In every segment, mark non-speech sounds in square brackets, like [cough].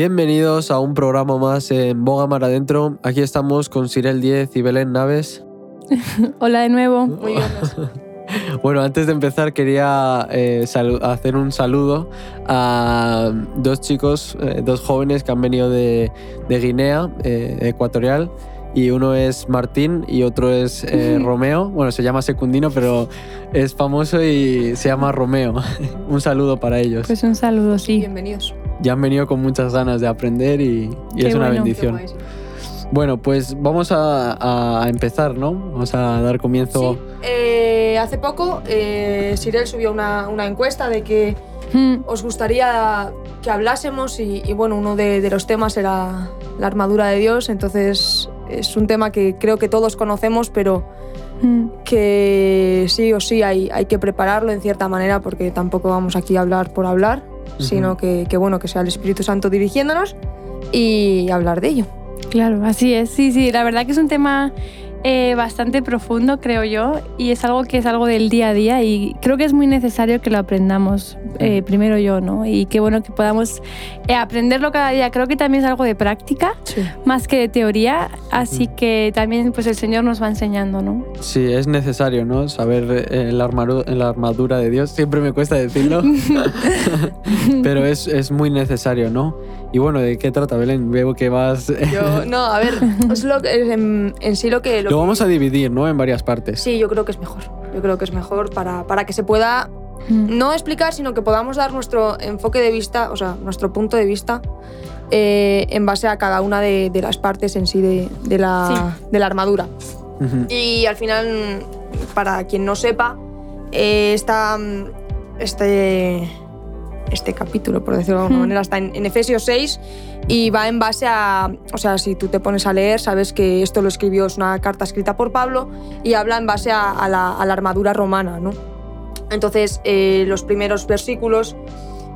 Bienvenidos a un programa más en Boga Mar Adentro. Aquí estamos con Sirel 10 y Belén Naves. [laughs] Hola de nuevo. Muy bien. [laughs] Bueno, antes de empezar quería eh, hacer un saludo a dos chicos, eh, dos jóvenes que han venido de, de Guinea eh, Ecuatorial. Y uno es Martín y otro es eh, [laughs] Romeo. Bueno, se llama Secundino, pero es famoso y se llama Romeo. un saludo para ellos. Pues un saludo, sí. Bienvenidos. Ya han venido con muchas ganas de aprender y, es una bueno. bendición. Bueno, pues vamos a, a empezar, ¿no? Vamos a dar comienzo. Sí, eh, hace poco eh, Sirel subió una, una encuesta de que Mm, os gustaría que hablásemos y, y, bueno, uno de, de los temas era la armadura de Dios, entonces es un tema que creo que todos conocemos, pero mm, que sí o sí hay, hay que prepararlo en cierta manera porque tampoco vamos aquí a hablar por hablar, sino que, que bueno, que sea el Espíritu Santo dirigiéndonos y hablar de ello. Claro, así es. Sí, sí, la verdad que es un tema eh, bastante profundo, creo yo, y es algo que es algo del día a día y creo que es muy necesario que lo aprendamos eh, primero yo, ¿no? Y qué bueno que podamos eh, aprenderlo cada día. Creo que también es algo de práctica Sí. más que de teoría, así que también pues el Señor nos va enseñando, ¿no? Sí, es necesario, ¿no? Saber eh, la, la armadura de Dios. Siempre me cuesta decirlo, [laughs] [laughs] pero es, es muy necesario, ¿no? Y bueno, ¿de qué trata, Belén? Veo que vas... Yo, no, a ver, [laughs] es lo que- es en, en sí lo que... Lo que- vamos a dividir, ¿no? En varias partes. Sí, yo creo que es mejor. Yo creo que es mejor para, para que se pueda Mm, no explicar, sino que podamos dar nuestro enfoque de vista, o sea, nuestro punto de vista eh, en base a cada una de, de las partes en sí de, de la, de la armadura. Y al final, para quien no sepa, eh, esta, este, este capítulo, por decirlo de alguna Hmm. manera, está en, en Efesios 6 y va en base a, o sea, si tú te pones a leer, sabes que esto lo escribió, es una carta escrita por Pablo y habla en base a, a la, a la armadura romana, ¿no? Entonces, eh, los primeros versículos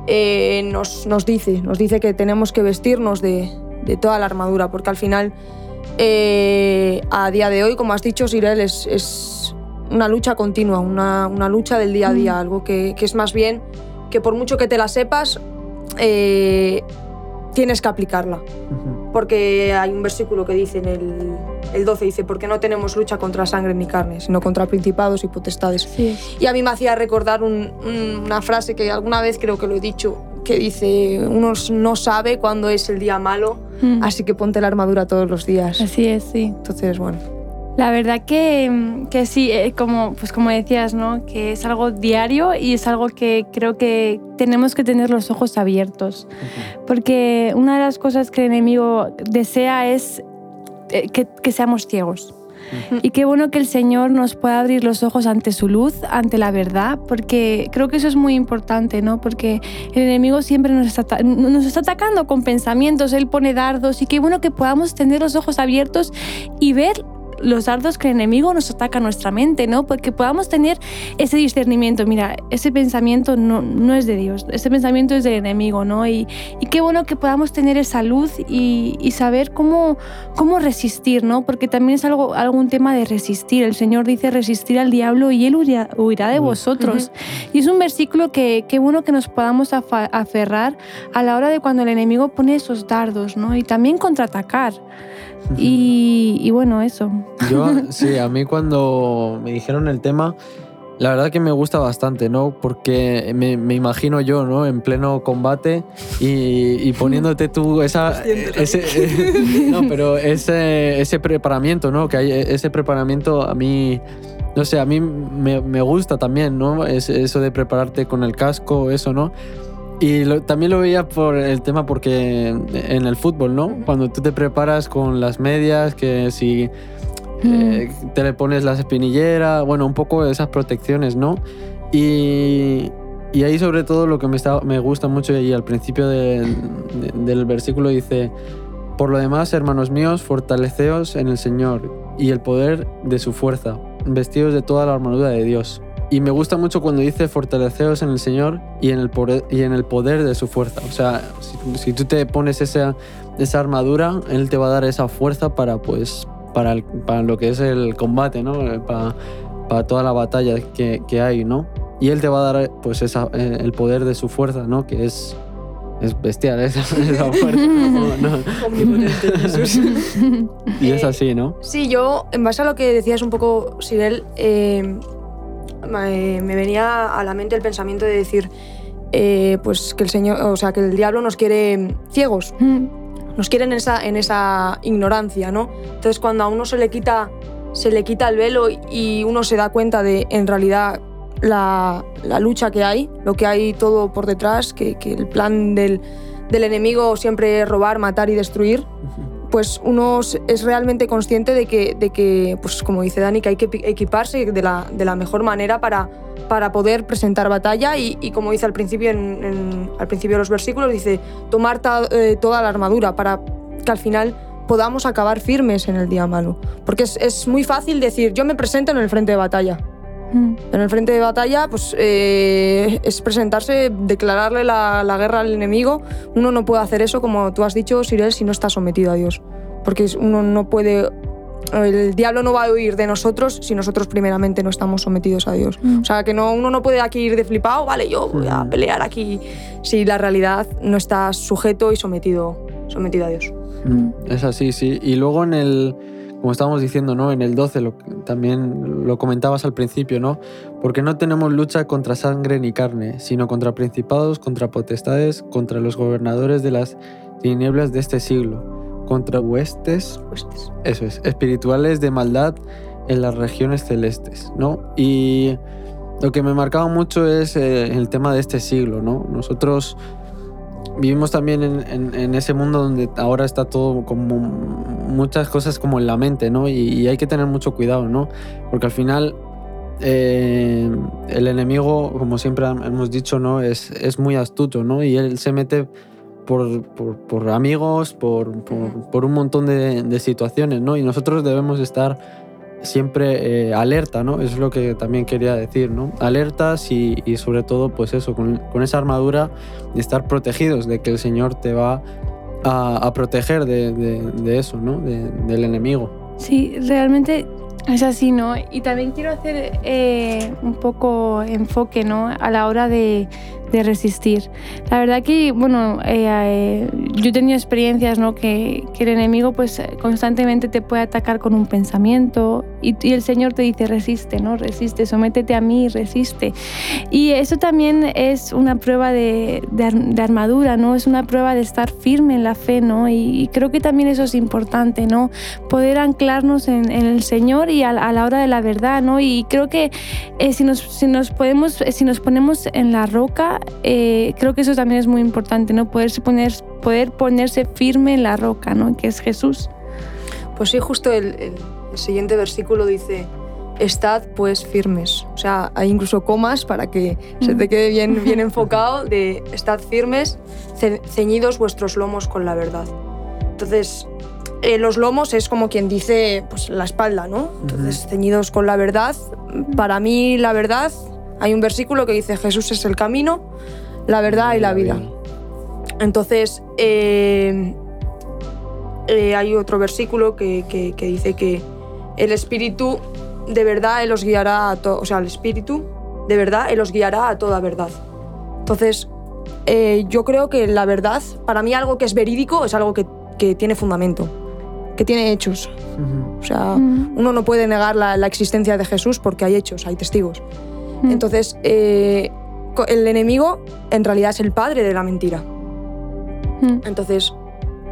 eh, nos, nos dice, nos dice que tenemos que vestirnos de, de toda la armadura, porque al final, eh, a día de hoy, como has dicho, Sirel, es, es una lucha continua, una, una lucha del día a día, Mm. algo que, que es más bien que por mucho que te la sepas, eh, tienes que aplicarla. Porque hay un versículo que dice en el, el 12, dice, porque no tenemos lucha contra sangre ni carne, sino contra principados y potestades. Sí. Y a mí me hacía recordar un- un- una frase que alguna vez creo que lo he dicho, que dice, uno no sabe cuándo es el día malo, Mm, así que ponte la armadura todos los días. Así es, sí. Entonces, bueno. La verdad que, que sí, eh, como, pues como decías, ¿no? que es algo diario y es algo que creo que tenemos que tener los ojos abiertos. Porque una de las cosas que el enemigo desea es eh, que, que seamos ciegos. Ujú. Y qué bueno que el Señor nos pueda abrir los ojos ante su luz, ante la verdad, porque creo que eso es muy importante, ¿no? Porque el enemigo siempre nos está, nos está atacando con pensamientos, él pone dardos y qué bueno que podamos tener los ojos abiertos y ver los dardos que el enemigo nos ataca a nuestra mente, ¿no? Porque podamos tener ese discernimiento. Mira, ese pensamiento no, no es de Dios, ese pensamiento es del enemigo, ¿no? Y, y qué bueno que podamos tener esa luz y, y saber cómo, cómo resistir, ¿no? Porque también es algo, algún tema de resistir. El Señor dice resistir al diablo y él huirá, huirá de vosotros. Y es un versículo que qué bueno que nos podamos aferrar a la hora de cuando el enemigo pone esos dardos, ¿no? Y también contraatacar. Y, y bueno, eso. Yo, [laughs] sí, a mí cuando me dijeron el tema, la verdad que me gusta bastante, ¿no? Porque me, me imagino yo, ¿no? En pleno combate y, y poniéndote tú esa... Ese, no, pero ese, ese preparamiento, ¿no? Que hay ese preparamiento a mí... No sé, a mí me, me gusta también, ¿no? Es, eso de prepararte con el casco, eso, ¿no? Y lo- también lo veía por el tema porque en el fútbol, ¿no? Cuando tú te preparas con las medias, que si eh, te le pones las espinilleras, bueno, un poco esas protecciones, ¿no? Y, y ahí sobre todo lo que me, está, me gusta mucho y al principio de- de- del versículo dice, por lo demás, hermanos míos, fortaleceos en el Señor y el poder de su fuerza, vestidos de toda la armadura de Dios. Y me gusta mucho cuando dice fortaleceos en el Señor y en el poder, y en el poder de su fuerza. O sea, si, si tú te pones esa, esa armadura, Él te va a dar esa fuerza para, pues, para, el- para lo que es el combate, ¿no? Eh, Para, para toda la batalla que, que hay, ¿no? Y Él te va a dar pues esa, eh, el poder de su fuerza, ¿no? Que es es bestial esa, [laughs] esa fuerza. No, no. Y es Eh, así, ¿no? Sí, yo, en base a lo que decías un poco, Sirel, eh, me, me venía a la mente el pensamiento de decir, eh, pues que el Señor, o sea, que el diablo nos quiere ciegos, nos quiere en esa, en esa ignorancia, ¿no? Entonces, cuando a uno se le quita, se le quita el velo y uno se da cuenta de, en realidad, la, la lucha que hay, lo que hay todo por detrás, que, que el plan del, del enemigo siempre es robar, matar y destruir, pues uno es realmente consciente de que, de que pues como dice Dani, que hay que equiparse de la, de la mejor manera para, para poder presentar batalla y, como dice al principio, en, al principio de los versículos, dice tomar eh, toda la armadura para que al final podamos acabar firmes en el día malo. Porque es, es muy fácil decir, yo me presento en el frente de batalla. Mm, En el frente de batalla, pues eh, es presentarse, declararle la, la guerra al enemigo. Uno no puede hacer eso, como tú has dicho, Sirel, si no está sometido a Dios. Porque uno no puede. El diablo no va a huir de nosotros si nosotros primeramente no estamos sometidos a Dios. Mm. O sea, que no, uno no puede aquí ir de flipado, vale, yo voy a Mm. pelear aquí, si la realidad no está sujeto y sometido, sometido a Dios. Mm, Es así, sí. Y luego en el, como estábamos diciendo, ¿no? En el 12, lo, también lo comentabas al principio, ¿no? Porque no tenemos lucha contra sangre ni carne, sino contra principados, contra potestades, contra los gobernadores de las tinieblas de este siglo, contra huestes, Pues, eso es, espirituales de maldad en las regiones celestes, ¿no? Y lo que me marcaba mucho es eh, el tema de este siglo, ¿no? Nosotros vivimos también en, en- en ese mundo donde ahora está todo como muchas cosas como en la mente, ¿no? Y, y hay que tener mucho cuidado, ¿no? Porque al final eh, el enemigo, como siempre hemos dicho, ¿no? Es, es muy astuto, ¿no? Y él se mete por, por- por amigos, por, por un montón de, de situaciones, ¿no? Y nosotros debemos estar siempre eh, alerta, ¿no? Eso es lo que también quería decir, ¿no? Alertas y, y sobre todo, pues eso, con, con esa armadura de estar protegidos, de que el Señor te va a, a proteger de, de- de eso, ¿no? De- del enemigo. Sí, realmente es así, ¿no? Y también quiero hacer eh, un poco enfoque, ¿no? A la hora de, de resistir. La verdad que, bueno, eh, eh, yo he tenido experiencias, ¿no? Que, que el enemigo, pues, constantemente te puede atacar con un pensamiento y, el Señor te dice, resiste, ¿no? Resiste, sométete a mí, resiste. Y eso también es una prueba de, de ar- de armadura, ¿no? Es una prueba de estar firme en la fe, ¿no? Y, y creo que también eso es importante, ¿no? Poder anclarnos en, el Señor y a, la- hora de la verdad, ¿no? Y creo que eh, si, nos, si, nos podemos, si nos ponemos en la roca, eh, creo que eso también es muy importante, ¿no? Poderse poner, poder ponerse firme en la roca, ¿no? Que es Jesús. Pues sí, justo el, el- el siguiente versículo dice, estad pues firmes. O sea, hay incluso comas para que se te quede bien, bien [laughs] enfocado de estad firmes, ce- ceñidos vuestros lomos con la verdad. Entonces, eh, los lomos es como quien dice pues la espalda, ¿no? Entonces, ceñidos con la verdad. Para mí la verdad, hay un versículo que dice Jesús es el camino, la verdad y la vida. Entonces, eh, eh, hay otro versículo que, que- que dice que el Espíritu de verdad Él os guiará a todo, o sea, el Espíritu de verdad Él os guiará a toda verdad. Entonces, eh, yo creo que la verdad, para mí algo que es verídico es algo que, que tiene fundamento, que tiene hechos. O sea, uno no puede negar la, la existencia de Jesús porque hay hechos, hay testigos. Mm. Entonces, eh, el enemigo en realidad es el padre de la mentira. Mm. Entonces,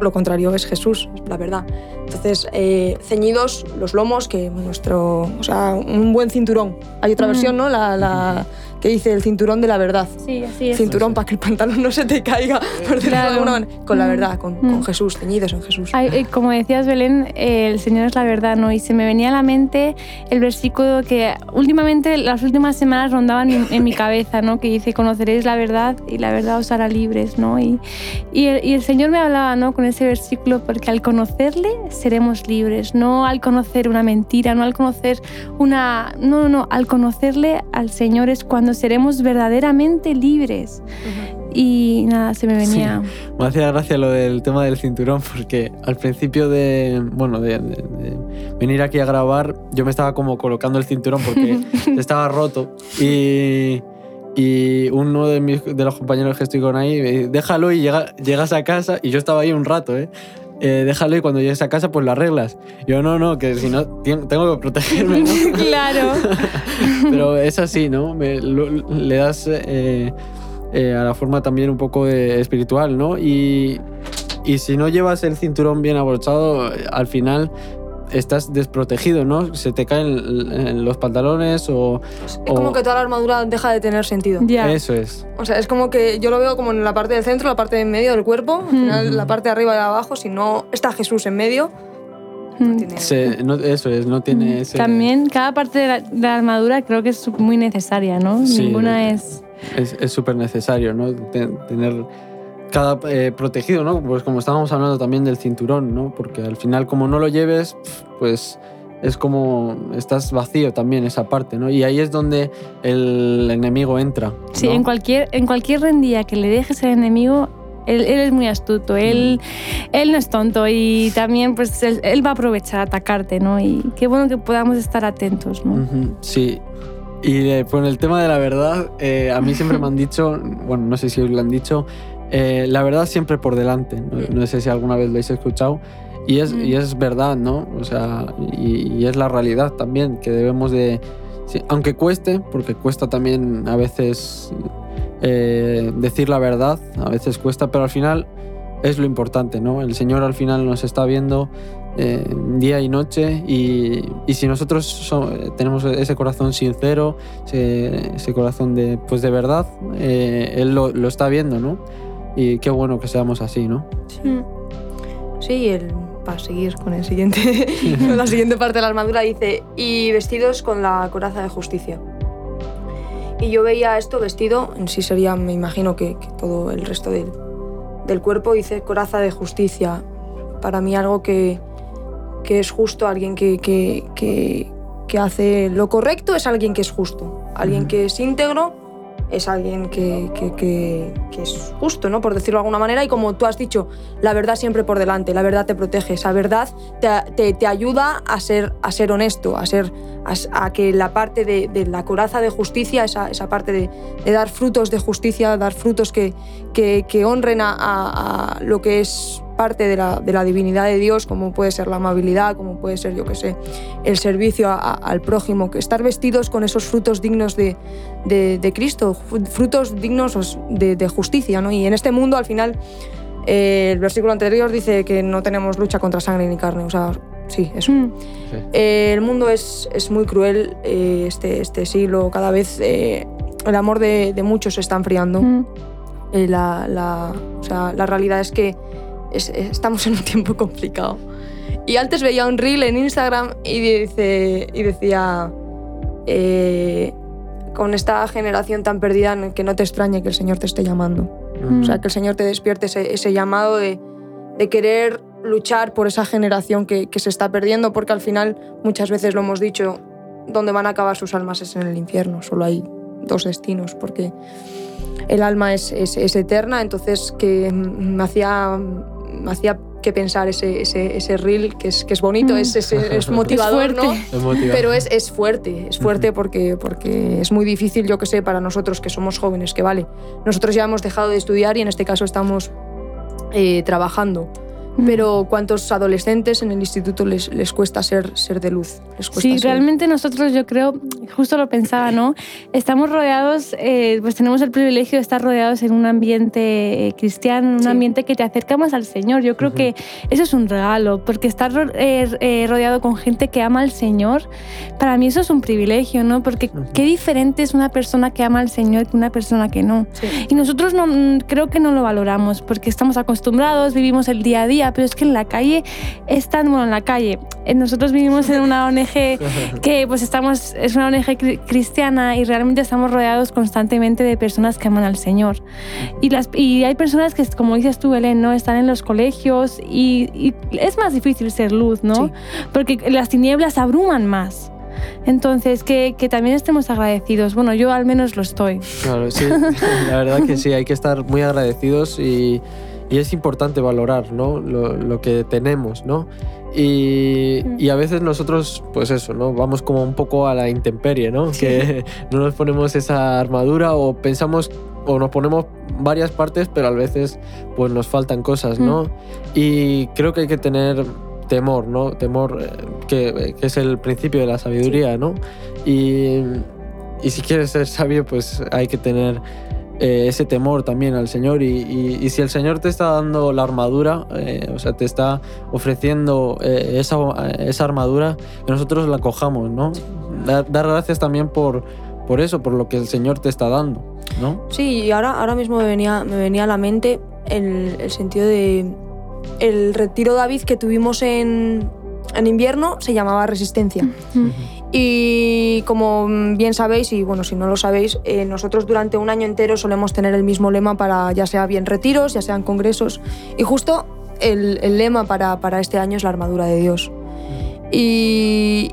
lo contrario es Jesús, es la verdad. Entonces, eh, ceñidos los lomos, que nuestro, o sea, un buen cinturón. Hay otra Mm. versión, ¿no? La, la que dice el cinturón de la verdad. Sí, así es. Cinturón para que el pantalón no se te caiga, por decirlo de Claro. alguna manera. Con la Mm. verdad, con, Mm. con Jesús, ceñidos en Jesús. Ay, eh, como decías, Belén, eh, el Señor es la verdad, ¿no? Y se me venía a la mente el versículo que últimamente, las últimas semanas rondaban en, en mi cabeza, ¿no? Que dice, conoceréis la verdad y la verdad os hará libres, ¿no? Y, y, el, y el Señor me hablaba, ¿no? Con ese versículo, porque al conocerle seremos libres, no al conocer una mentira, no al conocer una... No, no, no, al conocerle al Señor es cuando seremos verdaderamente libres. Y nada, se me venía... Me hacía gracia lo del tema del cinturón porque al principio de, bueno, de, de- de venir aquí a grabar yo me estaba como colocando el cinturón porque [laughs] estaba roto. Y, y uno de, mis, de los compañeros que estoy con ahí, me dice, déjalo y llega, llegas a casa, y yo estaba ahí un rato, ¿eh? Eh, déjalo y cuando llegues a casa pues lo arreglas. Yo no, no, que si no tengo que protegerme, ¿no? [laughs] claro. [laughs] Pero es así, ¿no? Me- lo- le das eh, eh, a la forma también un poco de espiritual, ¿no? Y, y si no llevas el cinturón bien abrochado, al final estás desprotegido, ¿no? Se te caen en los pantalones o... Es o- como que toda la armadura deja de tener sentido. Ya. Eso es. O sea, es como que yo lo veo como en la parte del centro, la parte de en medio del cuerpo, al final la parte de arriba y de abajo, si no está Jesús en medio, no Mm. tiene... Se- no- eso es, no tiene ese... También cada parte de la, de la armadura creo que es muy necesaria, ¿no? Sí. Ninguna es... es súper necesario, ¿no? Te- tener cada eh, protegido, ¿no? Pues como estábamos hablando también del cinturón, ¿no? Porque al final como no lo lleves, pues es como estás vacío también esa parte, ¿no? Y ahí es donde el enemigo entra. Sí, ¿no? en cualquier, en cualquier rendilla que le dejes al enemigo, él, él es muy astuto, él, él no es tonto y también pues él, él va a aprovechar a atacarte, ¿no? Y qué bueno que podamos estar atentos, ¿no? Sí. Y eh, con el tema de la verdad, eh, a mí siempre me han dicho, [laughs] bueno, no sé si lo han dicho, eh, la verdad siempre por delante. No, no sé si alguna vez lo habéis escuchado. Y es, y es verdad, ¿no? O sea, y, y es la realidad también, que debemos de... aunque cueste, porque cuesta también a veces eh, decir la verdad, a veces cuesta, pero al final es lo importante, ¿no? El Señor al final nos está viendo eh, día y noche y, y si nosotros so- tenemos ese corazón sincero, ese, ese corazón de, pues de verdad, eh, Él lo, lo está viendo, ¿no? Y qué bueno que seamos así, ¿no? Mm. Sí, el, para seguir con, el siguiente, con [laughs] la siguiente parte de la armadura dice, y vestidos con la coraza de justicia. Y yo veía esto vestido, en sí sería, me imagino que, que todo el resto del, del cuerpo, dice coraza de justicia. Para mí algo que, que es justo, alguien que, que, hace lo correcto es alguien que es justo. Alguien Ujú. que es íntegro es alguien que, que- que- es justo, ¿no? Por decirlo de alguna manera. Y como tú has dicho, la verdad siempre por delante, la verdad te protege, esa verdad te, te- te ayuda a ser, a ser honesto, a, ser, a, que la parte de, la coraza de justicia, esa, esa parte de, de dar frutos de justicia, dar frutos que, honren a- a lo que es parte de la, de la divinidad de Dios, como puede ser la amabilidad, como puede ser, yo qué sé, el servicio a- a- al prójimo, que estar vestidos con esos frutos dignos de, de, de Cristo, frutos dignos de, de justicia, ¿no? Y en este mundo, al final, eh, el versículo anterior dice que no tenemos lucha contra sangre ni carne, o sea, sí, eso. Mm. Eh, el mundo es, es muy cruel, eh, este, este siglo, cada vez eh, el amor de, de muchos se está enfriando. Mm. La, la- o sea, la realidad es que es- es- estamos en un tiempo [laughs] complicado. Y antes veía un reel en Instagram y, dice, y decía, eh, con esta generación tan perdida, que no te extrañe que el Señor te esté llamando. Mm. O sea, que el Señor te despierte ese, ese llamado de, de querer luchar por esa generación que, que se está perdiendo, porque al final, muchas veces lo hemos dicho, donde van a acabar sus almas es en el infierno. Solo hay dos destinos, porque el alma es, es- es eterna, entonces que me hacía, me hacía que pensar ese, ese, ese reel, que es, que es bonito, Mm. es, [laughs] es, es motivador. Es. Pero es, es fuerte, es fuerte porque, porque es muy difícil, yo que sé, para nosotros que somos jóvenes, que vale, nosotros ya hemos dejado de estudiar y en este caso estamos eh, trabajando. Mm. Pero ¿cuántos adolescentes en el instituto les, les cuesta ser, ser de luz? Les cuesta Sí, ser- realmente nosotros, yo creo, justo lo pensaba, ¿no? Estamos rodeados, eh, pues tenemos el privilegio de estar rodeados en un ambiente eh, cristiano, en un Sí. ambiente que te acerca más al Señor. Yo creo Ujú. que eso es un regalo, porque estar eh, eh, rodeado con gente que ama al Señor, para mí eso es un privilegio, ¿no? Porque Ujú. qué diferente es una persona que ama al Señor que una persona que no. Sí. Y nosotros no, mm, creo que no lo valoramos porque estamos acostumbrados, vivimos el día a día, pero es que en la calle están, bueno, en la calle, eh, nosotros vivimos en una ONG [laughs] que pues estamos, es una ONG cri- cristiana y realmente estamos rodeados constantemente de personas que aman al Señor. Y, las, y hay personas que, como dices tú, Belén, ¿no? están en los colegios y, y es más difícil ser luz, ¿no? Sí. Porque las tinieblas abruman más. Entonces, que, que también estemos agradecidos. Bueno, yo al menos lo estoy. Claro, sí, [laughs] la verdad que sí, hay que estar muy agradecidos y, y es importante valorar ¿no? lo, lo que tenemos, ¿no? Y, y, a veces nosotros, pues eso, ¿no? Vamos como un poco a la intemperie, ¿no? Que [laughs] no nos ponemos esa armadura o pensamos o nos ponemos varias partes, pero a veces pues nos faltan cosas, ¿no? Y creo que hay que tener temor, ¿no? Temor eh, que, que, es el principio de la sabiduría, ¿no? Y, y, si quieres ser sabio, pues hay que tener eh, ese temor también al Señor. Y, y, si el Señor te está dando la armadura, eh, o sea, te está ofreciendo eh, esa, esa, armadura, que nosotros la cojamos, ¿no? Dar, gracias también por, por eso, por lo que el Señor te está dando, ¿no? Sí, y ahora, ahora mismo me venía, me venía a la mente el, el sentido de el retiro David que tuvimos en, en invierno se llamaba Resistencia. Y como bien sabéis, y bueno, si no lo sabéis, eh, nosotros durante un año entero solemos tener el mismo lema para ya sea bien retiros, ya sean congresos. Y justo el, el lema para, para, este año es la armadura de Dios. Y,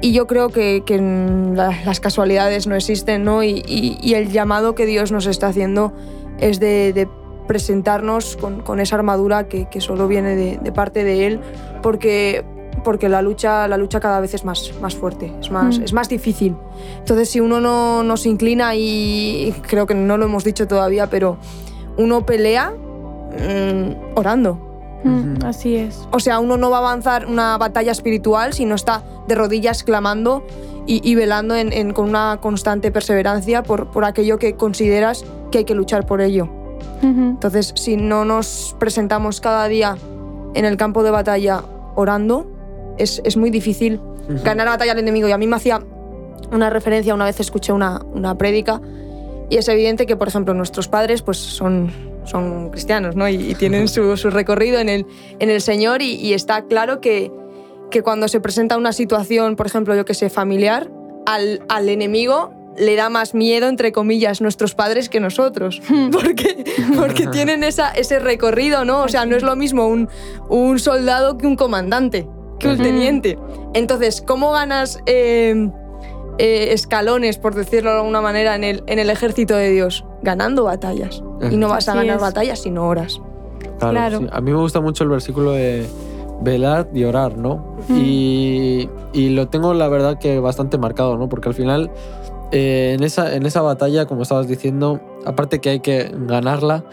y yo creo que, que las casualidades no existen, ¿no? Y, y, y, el llamado que Dios nos está haciendo es de, de presentarnos con, con, esa armadura que, que solo viene de, de, parte de Él, porque, porque la lucha, la lucha cada vez es más, más fuerte, es más, mm. es más difícil. Entonces, si uno no, no se inclina, y creo que no lo hemos dicho todavía, pero uno pelea mmm, orando. Mm, así es. O sea, uno no va a avanzar una batalla espiritual si no está de rodillas clamando y, y velando en, en, con una constante perseverancia por, por aquello que consideras que hay que luchar por ello. -huh. Entonces, si no nos presentamos cada día en el campo de batalla orando, es, es muy difícil uh -huh. ganar la batalla al enemigo. Y a mí me hacía una referencia, una vez escuché una, una prédica, y es evidente que, por ejemplo, nuestros padres pues, son, son cristianos ¿no? y, y tienen [laughs] su, su, recorrido en el, en el Señor, y, y está claro que, que, cuando se presenta una situación, por ejemplo, yo que sé, familiar, al, al enemigo le da más miedo, entre comillas, nuestros padres que nosotros. [laughs] Porque, porque tienen esa, ese recorrido, ¿no? O sea, no es lo mismo un, un soldado que un comandante, que un teniente. Entonces, ¿cómo ganas eh, eh, escalones, por decirlo de alguna manera, en el, en el ejército de Dios? Ganando batallas. Y no vas a ganar batallas, sino horas. Claro. claro. Sí. A mí me gusta mucho el versículo de velar y orar, ¿no? Mm. Y, y, lo tengo, la verdad, que bastante marcado, ¿no? Porque al final eh, en, esa, en esa batalla, como estabas diciendo, aparte que hay que ganarla,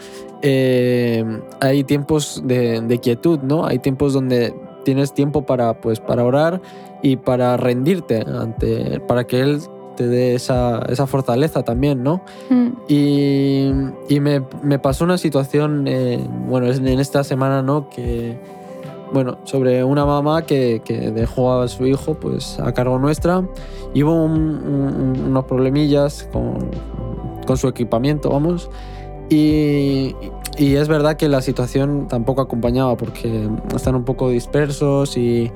eh, hay tiempos de, de, quietud, ¿no? Hay tiempos donde tienes tiempo para, pues, para orar y para rendirte ante, para que Él te dé esa, esa fortaleza también, ¿no? Mm. Y, y me, me, pasó una situación, eh, bueno, en esta semana, ¿no? Que, bueno, sobre una mamá que, que, dejó a su hijo pues a cargo nuestra y hubo un, un, unos problemillas con, con, su equipamiento, vamos, y, y, es verdad que la situación tampoco acompañaba porque están un poco dispersos y,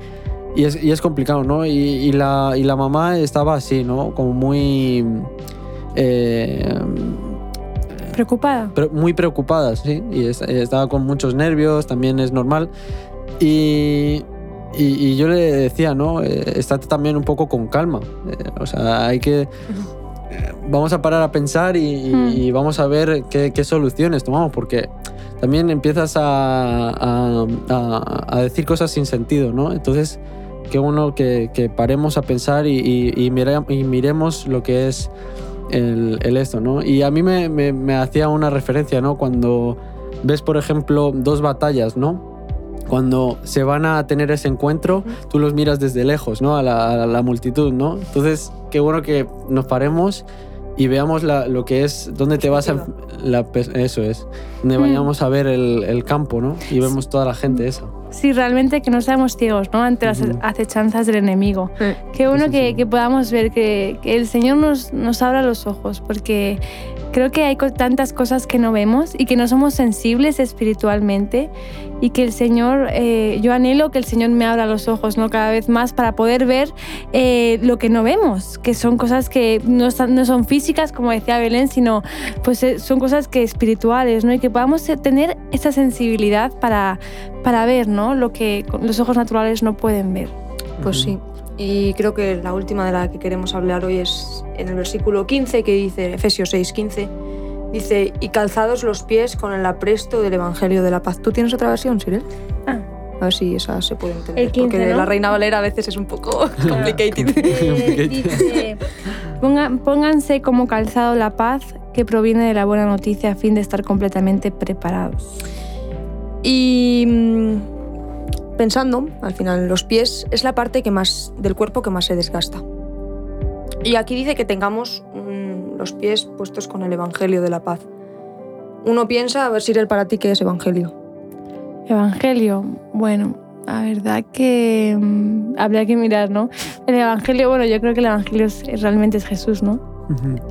y, es, y es, complicado, ¿no? Y, y, la, y la mamá estaba así, ¿no? Como muy... Eh, preocupada. Muy preocupada, sí. Y estaba con muchos nervios, también es normal. Y, y, y, yo le decía, ¿no? Eh, estate también un poco con calma. Eh, o sea, hay que... Vamos a parar a pensar y, mm. y vamos a ver qué, qué, soluciones tomamos, porque también empiezas a, a, a, a, decir cosas sin sentido, ¿no? Entonces, qué bueno que, que paremos a pensar y, y, mire, y, miremos lo que es el, el, esto, ¿no? Y a mí me, me, me hacía una referencia, ¿no? Cuando ves, por ejemplo, dos batallas, ¿no? Cuando se van a tener ese encuentro, tú los miras desde lejos, ¿no? A la, a la multitud, ¿no? Entonces, qué bueno que nos paremos y veamos la, lo que es, dónde te vas a... La, eso es, donde vayamos a ver el, el, campo, ¿no? Y vemos toda la gente esa. Sí, realmente que no seamos ciegos, ¿no? Ante las acechanzas del enemigo. Sí. Qué bueno sí, que, que, podamos ver que, que, el Señor nos, nos abra los ojos, porque creo que hay tantas cosas que no vemos y que no somos sensibles espiritualmente y que el Señor, eh, yo anhelo que el Señor me abra los ojos ¿no? cada vez más para poder ver eh, lo que no vemos, que son cosas que no, están, no, son físicas, como decía Belén, sino pues eh, son cosas que espirituales, ¿no? y que podamos tener esa sensibilidad para, para ver ¿no? lo que los ojos naturales no pueden ver. Pues sí. Y creo que la última de la que queremos hablar hoy es en el versículo 15 que dice, Efesios 6, 15, dice, y calzados los pies con el apresto del Evangelio de la Paz. ¿Tú tienes otra versión, Sirel? Ah, A ver si esa se puede entender. El 15, porque ¿no? la Reina Valera a veces es un poco [laughs] [laughs] complicated. Eh, dice, "Ponga- pónganse como calzado la paz que proviene de la buena noticia a fin de estar completamente preparados. Y mm, pensando, al final, los pies es la parte que más, del cuerpo que más se desgasta. Y aquí dice que tengamos mm, los pies puestos con el Evangelio de la paz. Uno piensa, a ver si para ti qué es Evangelio. Evangelio, bueno, la verdad que mm, habría que mirar, ¿no? El Evangelio, bueno, yo creo que el Evangelio es- realmente es Jesús, ¿no?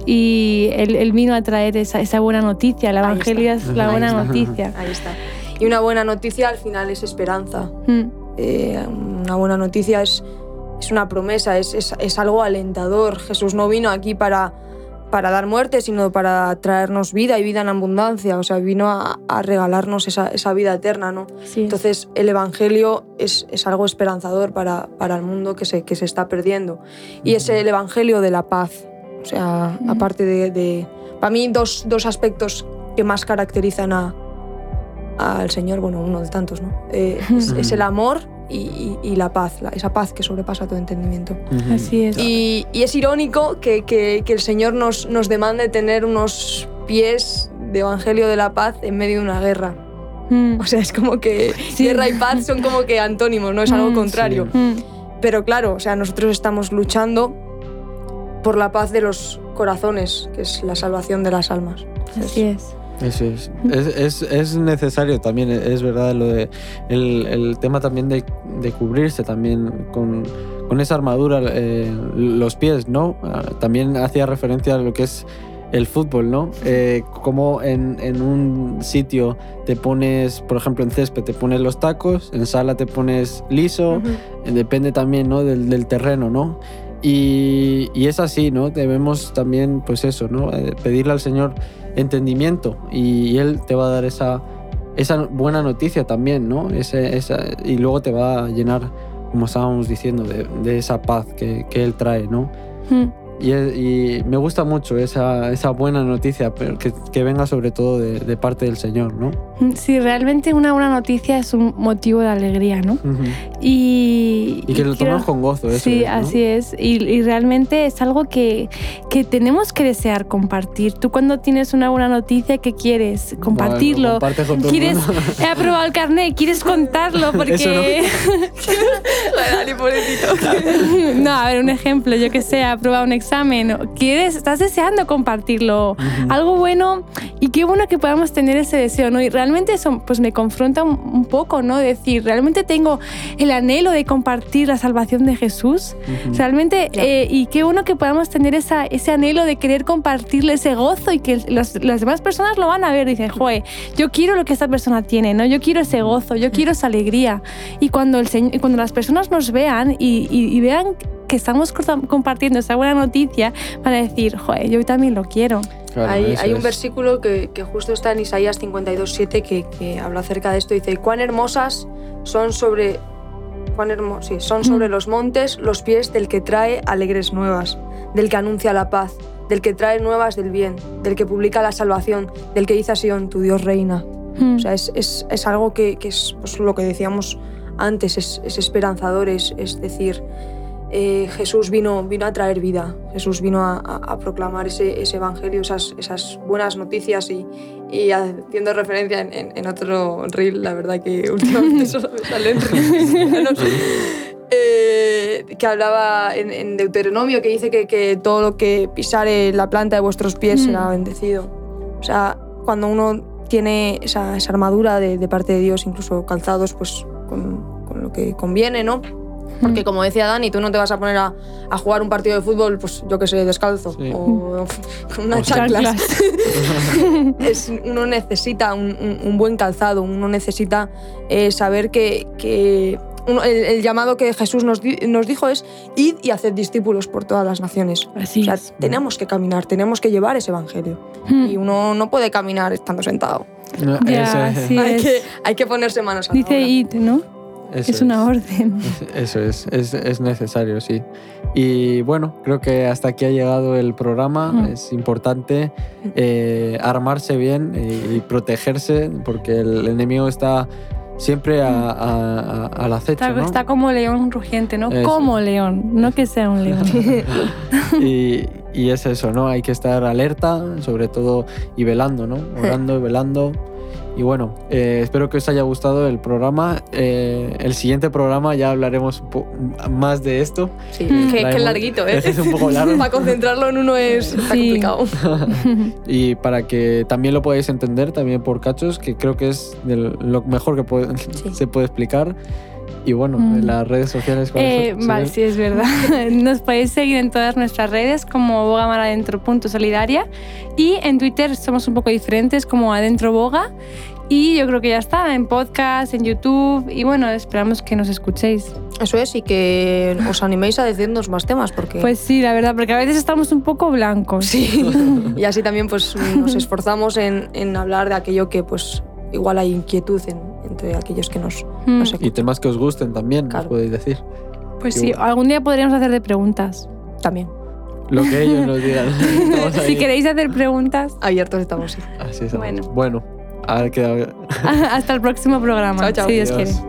Y él, él vino a traer esa, esa buena noticia. El Evangelio es la Ahí buena está. noticia. Ahí está. Y una buena noticia al final es esperanza. Mm, Eh, una buena noticia es, es una promesa, es, es- es algo alentador. Jesús no vino aquí para, para dar muerte, sino para traernos vida y vida en abundancia. O sea, vino a, a regalarnos esa, esa vida eterna, ¿no? sí. Entonces, el Evangelio es, es algo esperanzador para, para el mundo que se, que se está perdiendo. Y es el Evangelio de la paz. O sea, aparte de... de- para mí, dos, dos aspectos que más caracterizan a, al Señor, bueno, uno de tantos, ¿no? Eh, [laughs] es, el amor y, y- y la paz, la- esa paz que sobrepasa todo entendimiento. Así es. Y, y es irónico que, que- que el Señor nos, nos demande tener unos pies de Evangelio de la paz en medio de una guerra. Mm, O sea, es como que [laughs] Sí. guerra y paz son como que antónimos, no es algo Mm, contrario. mm, Pero claro, o sea, nosotros estamos luchando por la paz de los corazones, que es la salvación de las almas. así es. Eso es. Es, es, es necesario también, es verdad, lo de el, el tema también de, de cubrirse también con, con esa armadura, eh, los pies, ¿no? Ah, También hacía referencia a lo que es el fútbol, ¿no? Eh, como en, en un sitio te pones, por ejemplo, en césped te pones los tacos, en sala te pones liso, depende también ¿no? del, del terreno, ¿no? Y, y es así, ¿no? Debemos también, pues eso, ¿no? Eh, pedirle al Señor entendimiento y, Él te va a dar esa, esa buena noticia también, ¿no? Ese, esa, y luego te va a llenar, como estábamos diciendo, de, esa paz que, que Él trae, ¿no? Mm, Y, y me gusta mucho esa, esa buena noticia, pero que, que venga sobre todo de, de parte del Señor, ¿no? Sí, realmente una buena noticia es un motivo de alegría, ¿no? Ujú. Y, Y que lo creo- tomamos con gozo, eso Sí, es, ¿no? así es. Y, y realmente es algo que, que tenemos que desear compartir. Tú cuando tienes una buena noticia, ¿qué quieres? Compartirlo. Bueno, con quieres, [laughs] he aprobado el carnet, quieres contarlo porque... Eso [laughs] pobrecito. no, a ver, un ejemplo, yo que sé, he aprobado un examen. O Quieres, estás deseando compartirlo. Algo bueno y qué bueno que podamos tener ese deseo, ¿no? Y realmente eso pues me confronta un, un poco, ¿no? Decir, ¿realmente tengo el anhelo de compartir la salvación de Jesús? Ujú. Realmente, Claro. eh, y qué bueno que podamos tener esa, ese anhelo de querer compartirle ese gozo y que los- las demás personas lo van a ver. Dicen, joder, yo quiero lo que esta persona tiene, ¿no? Yo quiero ese gozo, yo quiero esa alegría. Y cuando, el cuando las personas nos vean y, y- y vean que estamos compartiendo esa buena noticia, van a decir, joder, yo también lo quiero. Claro, hay, hay un es. versículo que, que justo está en Isaías 52.7 que, que habla acerca de esto. Dice, cuán hermosas son sobre... Cuán hermo- sí, son sobre los montes los pies del que trae alegres nuevas, del que anuncia la paz, del que trae nuevas del bien, del que publica la salvación, del que dice a Sion, tu Dios reina. Mm. O sea, es, es- es algo que, que es pues, lo que decíamos antes, es, es esperanzador, es, es decir, eh, Jesús vino, vino a traer vida, Jesús vino a, a- a proclamar ese, ese evangelio, esas, esas buenas noticias y, y haciendo referencia en, en- en otro reel, la verdad que [laughs] últimamente solo me salen [laughs] eh, que hablaba en, en Deuteronomio, que dice que, que todo lo que pisare la planta de vuestros pies Mm. será bendecido. O sea, cuando uno tiene esa, esa armadura de, de parte de Dios, incluso calzados pues con, con lo que conviene, ¿no? Porque como decía Dani, tú no te vas a poner a, a jugar un partido de fútbol, pues yo que sé, descalzo Sí. o con [laughs] unas chanclas. [laughs] Es- uno necesita un, un- un buen calzado, uno necesita eh, saber que, que uno- el, el llamado que Jesús nos, di- nos dijo es id y hacer discípulos por todas las naciones. Así O sea, es. tenemos que caminar, tenemos que llevar ese evangelio. Mm. Y uno no puede caminar estando sentado. No, Ya, es-. Hay es. que, hay que ponerse manos a la Dice id, ¿no? Eso es una orden. Eso es, es, es necesario, sí. Y bueno, creo que hasta aquí ha llegado el programa. Mm. Es importante eh, armarse bien y, y protegerse porque el enemigo está siempre a, a- a- al acecho, Está, ¿no? está como león rugiente, ¿no? Eso. Como león, no que sea un león. [laughs] y, y es eso, ¿no? Hay que estar alerta, sobre todo, y velando, ¿no? Orando y velando. Y bueno, eh, espero que os haya gustado el programa. Eh, el siguiente programa ya hablaremos más de esto. Sí, Mm. que, Traemos- larguito, ¿eh? es un poco largo. Para [laughs] concentrarlo en uno es está Sí. complicado. [laughs] Y para que también lo podáis entender, también por cachos, que creo que es de lo mejor que puede- se puede explicar. Y bueno, Mm. en las redes sociales. ¿cuáles Eh, vale, ¿Sí? sí, es verdad. [laughs] Nos podéis seguir en todas nuestras redes como bogamar-adentro.solidaria y en Twitter somos un poco diferentes como adentro boga y yo creo que ya está en podcast, en YouTube y bueno, esperamos que nos escuchéis. Eso es, y que os animéis a decirnos más temas, porque... Pues sí, la verdad, porque a veces estamos un poco blancos. sí. [laughs] y así también pues nos esforzamos en, en hablar de aquello que pues igual hay inquietud en- entre aquellos que nos, Mm. nos Y temas que os gusten también, Claro. podéis decir. Pues Qué sí, bueno. algún día podríamos hacer de preguntas. También. Lo que ellos nos digan. [laughs] Si queréis hacer preguntas, Abiertos estamos, sí. Así es. Bueno. Bueno, a ver qué. hasta el próximo programa. Chao, chao. Si Dios Adiós. quiere.